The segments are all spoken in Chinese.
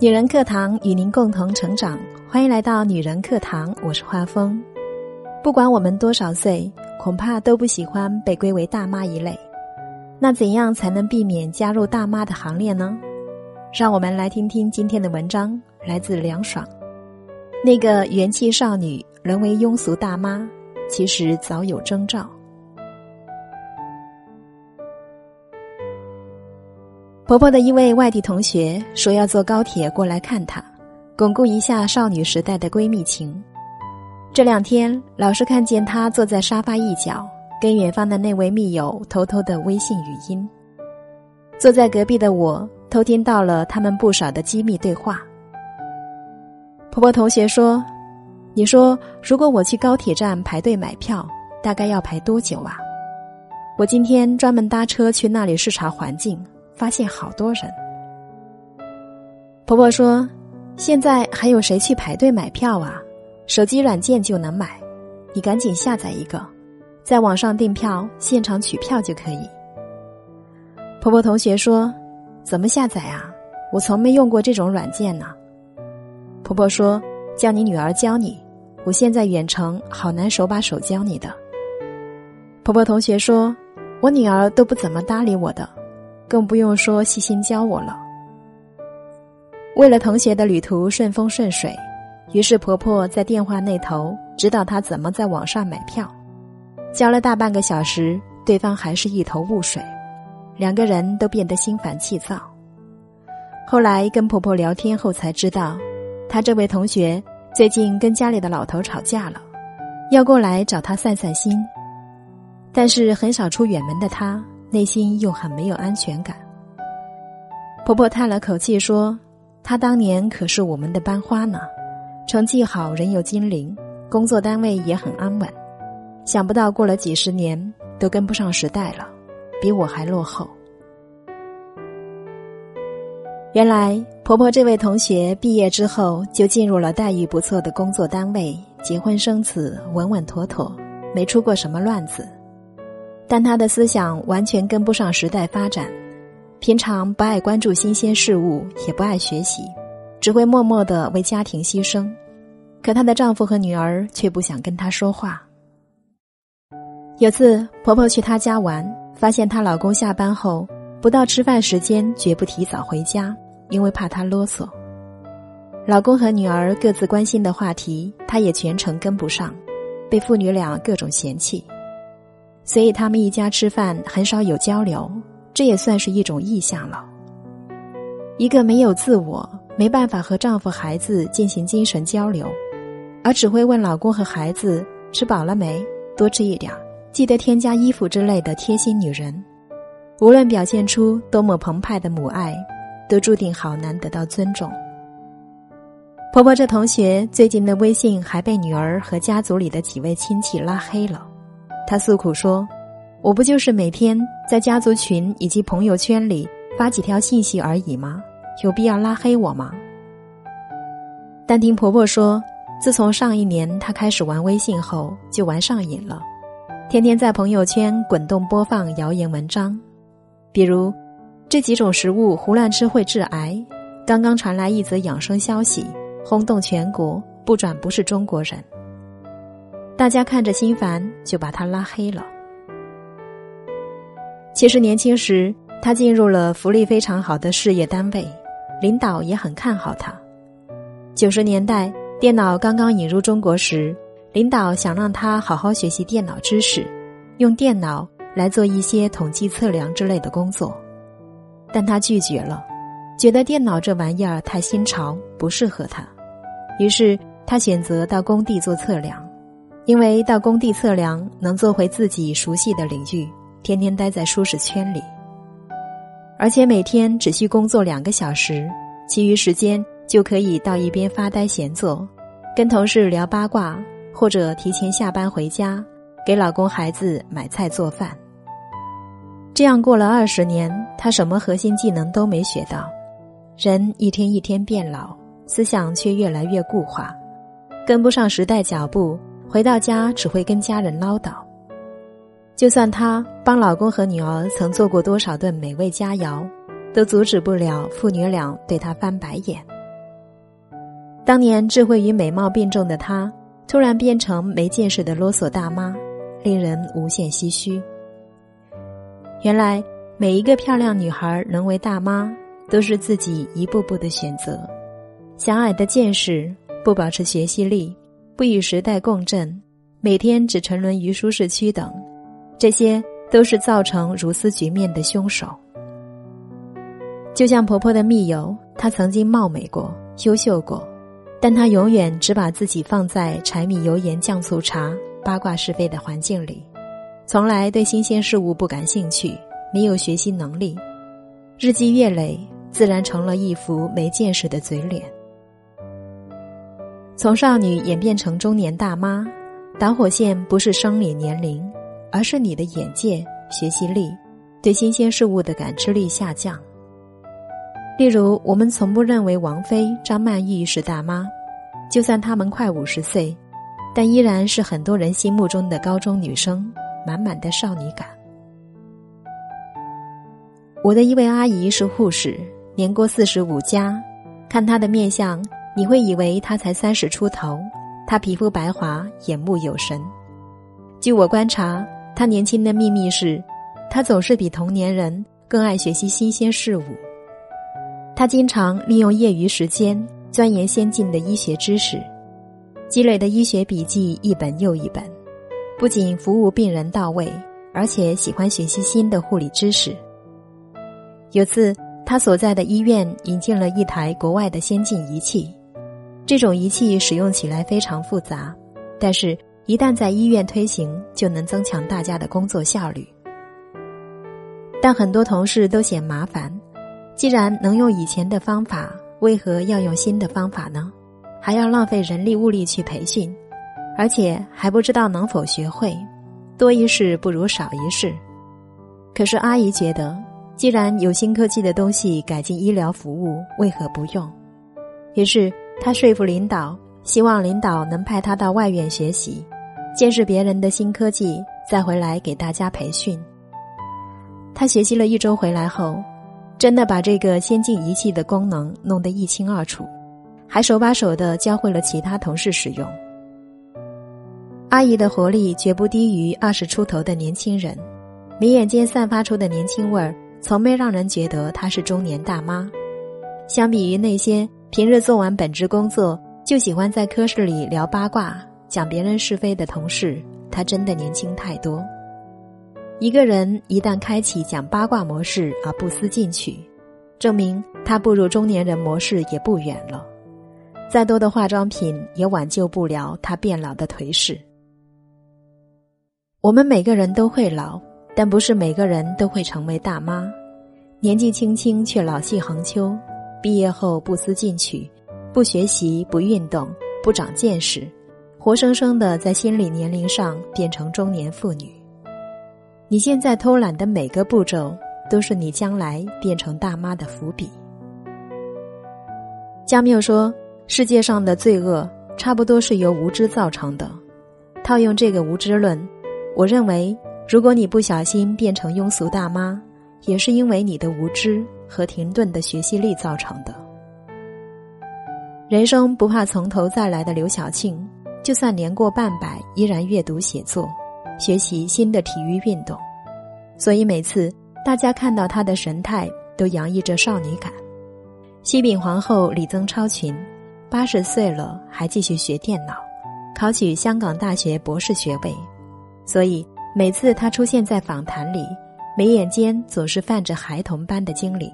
女人课堂与您共同成长，欢迎来到女人课堂，我是画风。不管我们多少岁，恐怕都不喜欢被归为大妈一类。那怎样才能避免加入大妈的行列呢？让我们来听听今天的文章，来自凉爽。那个元气少女沦为庸俗大妈，其实早有征兆。婆婆的一位外地同学说要坐高铁过来看她，巩固一下少女时代的闺蜜情。这两天老是看见她坐在沙发一角，跟远方的那位密友偷偷的微信语音。坐在隔壁的我偷听到了他们不少的机密对话。婆婆同学说：“你说如果我去高铁站排队买票，大概要排多久啊？我今天专门搭车去那里视察环境。”发现好多人。婆婆说：“现在还有谁去排队买票啊？手机软件就能买，你赶紧下载一个，在网上订票，现场取票就可以。”婆婆同学说：“怎么下载啊？我从没用过这种软件呢。”婆婆说：“叫你女儿教你，我现在远程，好难手把手教你的。”婆婆同学说：“我女儿都不怎么搭理我的。”更不用说细心教我了。为了同学的旅途顺风顺水，于是婆婆在电话那头指导她怎么在网上买票。教了大半个小时，对方还是一头雾水，两个人都变得心烦气躁。后来跟婆婆聊天后才知道，她这位同学最近跟家里的老头吵架了，要过来找她散散心。但是很少出远门的她。内心又很没有安全感。婆婆叹了口气说：“她当年可是我们的班花呢，成绩好，人又精灵，工作单位也很安稳。想不到过了几十年，都跟不上时代了，比我还落后。”原来，婆婆这位同学毕业之后就进入了待遇不错的工作单位，结婚生子，稳稳妥妥，没出过什么乱子。但他的思想完全跟不上时代发展，平常不爱关注新鲜事物，也不爱学习，只会默默的为家庭牺牲。可她的丈夫和女儿却不想跟她说话。有次婆婆去她家玩，发现她老公下班后不到吃饭时间绝不提早回家，因为怕她啰嗦。老公和女儿各自关心的话题，她也全程跟不上，被父女俩各种嫌弃。所以他们一家吃饭很少有交流，这也算是一种异象了。一个没有自我、没办法和丈夫、孩子进行精神交流，而只会问老公和孩子吃饱了没、多吃一点、记得添加衣服之类的贴心女人，无论表现出多么澎湃的母爱，都注定好难得到尊重。婆婆这同学最近的微信还被女儿和家族里的几位亲戚拉黑了。他诉苦说：“我不就是每天在家族群以及朋友圈里发几条信息而已吗？有必要拉黑我吗？”但听婆婆说，自从上一年她开始玩微信后，就玩上瘾了，天天在朋友圈滚动播放谣言文章，比如这几种食物胡乱吃会致癌，刚刚传来一则养生消息，轰动全国，不转不是中国人。大家看着心烦，就把他拉黑了。其实年轻时，他进入了福利非常好的事业单位，领导也很看好他。九十年代电脑刚刚引入中国时，领导想让他好好学习电脑知识，用电脑来做一些统计测量之类的工作，但他拒绝了，觉得电脑这玩意儿太新潮，不适合他。于是他选择到工地做测量。因为到工地测量能做回自己熟悉的领域，天天待在舒适圈里，而且每天只需工作两个小时，其余时间就可以到一边发呆闲坐，跟同事聊八卦，或者提前下班回家，给老公孩子买菜做饭。这样过了二十年，他什么核心技能都没学到，人一天一天变老，思想却越来越固化，跟不上时代脚步。回到家只会跟家人唠叨，就算她帮老公和女儿曾做过多少顿美味佳肴，都阻止不了父女俩对她翻白眼，当年智慧与美貌并重的她，突然变成没见识的啰嗦大妈，令人无限唏嘘。原来，每一个漂亮女孩能为大妈，都是自己一步步的选择。狭隘的见识，不保持学习力，不与时代共振，每天只沉沦于舒适区等，这些都是造成如斯局面的凶手。就像婆婆的密友，她曾经貌美过、优秀过，但她永远只把自己放在柴米油盐酱醋茶、八卦是非的环境里，从来对新鲜事物不感兴趣，没有学习能力，日积月累，自然成了一副没见识的嘴脸。从少女演变成中年大妈，导火线不是生理年龄，而是你的眼界、学习力，对新鲜事物的感知力下降。例如，我们从不认为王菲、张曼玉是大妈，就算她们快五十岁，但依然是很多人心目中的高中女生，满满的少女感。我的一位阿姨是护士，年过四十五加，看她的面相，你会以为他才三十出头。他皮肤白滑，眼目有神。据我观察，他年轻的秘密是，他总是比同年人更爱学习新鲜事物。他经常利用业余时间钻研先进的医学知识，积累的医学笔记一本又一本，不仅服务病人到位，而且喜欢学习新的护理知识。有次，他所在的医院引进了一台国外的先进仪器，这种仪器使用起来非常复杂，但是，一旦在医院推行，就能增强大家的工作效率。但很多同事都嫌麻烦。既然能用以前的方法，为何要用新的方法呢？还要浪费人力物力去培训，而且还不知道能否学会，多一事不如少一事。可是阿姨觉得，既然有新科技的东西改进医疗服务，为何不用？于是他说服领导，希望领导能派他到外院学习，见识别人的新科技，再回来给大家培训。他学习了一周回来后。真的把这个先进仪器的功能弄得一清二楚，还手把手的教会了其他同事使用。阿姨的活力绝不低于二十出头的年轻人，眉眼间散发出的年轻味儿，从没让人觉得她是中年大妈。相比于那些平日做完本职工作就喜欢在科室里聊八卦、讲别人是非的同事，他真的年轻太多。一个人一旦开启讲八卦模式而不思进取，证明他步入中年人模式也不远了。再多的化妆品也挽救不了他变老的颓势。我们每个人都会老，但不是每个人都会成为大妈。年纪轻轻却老气横秋，毕业后不思进取，不学习，不运动，不长见识，活生生的在心理年龄上变成中年妇女。你现在偷懒的每个步骤，都是你将来变成大妈的伏笔。加缪说：“世界上的罪恶，差不多是由无知造成的。”套用这个无知论，我认为，如果你不小心变成庸俗大妈，也是因为你的无知和停顿的学习力造成的。人生不怕从头再来的刘晓庆，就算年过半百，依然阅读写作。学习新的体育运动，所以每次大家看到她的神态，都洋溢着少女感。西饼皇后李增超群，八十岁了还继续学电脑，考取香港大学博士学位。所以每次她出现在访谈里，眉眼间总是泛着孩童般的精灵。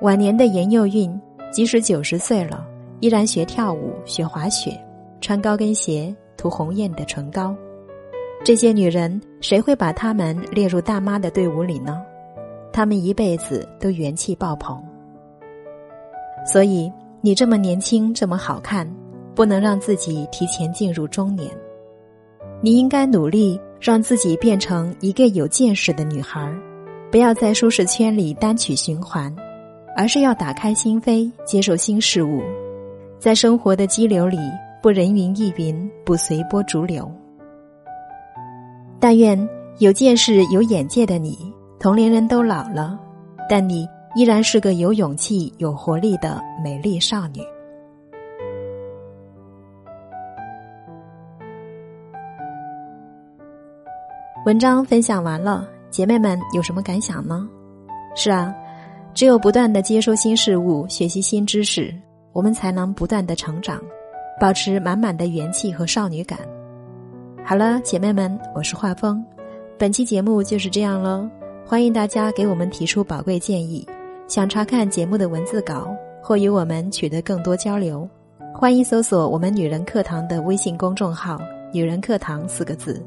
晚年的严幼韵，即使九十岁了，依然学跳舞、学滑雪，穿高跟鞋，涂红艳的唇膏。这些女人，谁会把她们列入大妈的队伍里呢？她们一辈子都元气爆棚。所以，你这么年轻，这么好看，不能让自己提前进入中年。你应该努力让自己变成一个有见识的女孩，不要在舒适圈里单曲循环，而是要打开心扉，接受新事物，在生活的激流里，不人云亦云，不随波逐流。但愿有见识、有眼界的你，同龄人都老了，但你依然是个有勇气、有活力的美丽少女。文章分享完了，姐妹们有什么感想呢？是啊，只有不断的接收新事物、学习新知识，我们才能不断的成长，保持满满的元气和少女感。好了，姐妹们，我是画风，本期节目就是这样喽。欢迎大家给我们提出宝贵建议，想查看节目的文字稿或与我们取得更多交流，欢迎搜索我们女人课堂的微信公众号“女人课堂”四个字。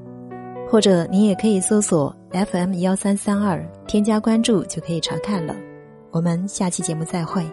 或者你也可以搜索 FM 幺三三二，添加关注就可以查看了。我们下期节目再会。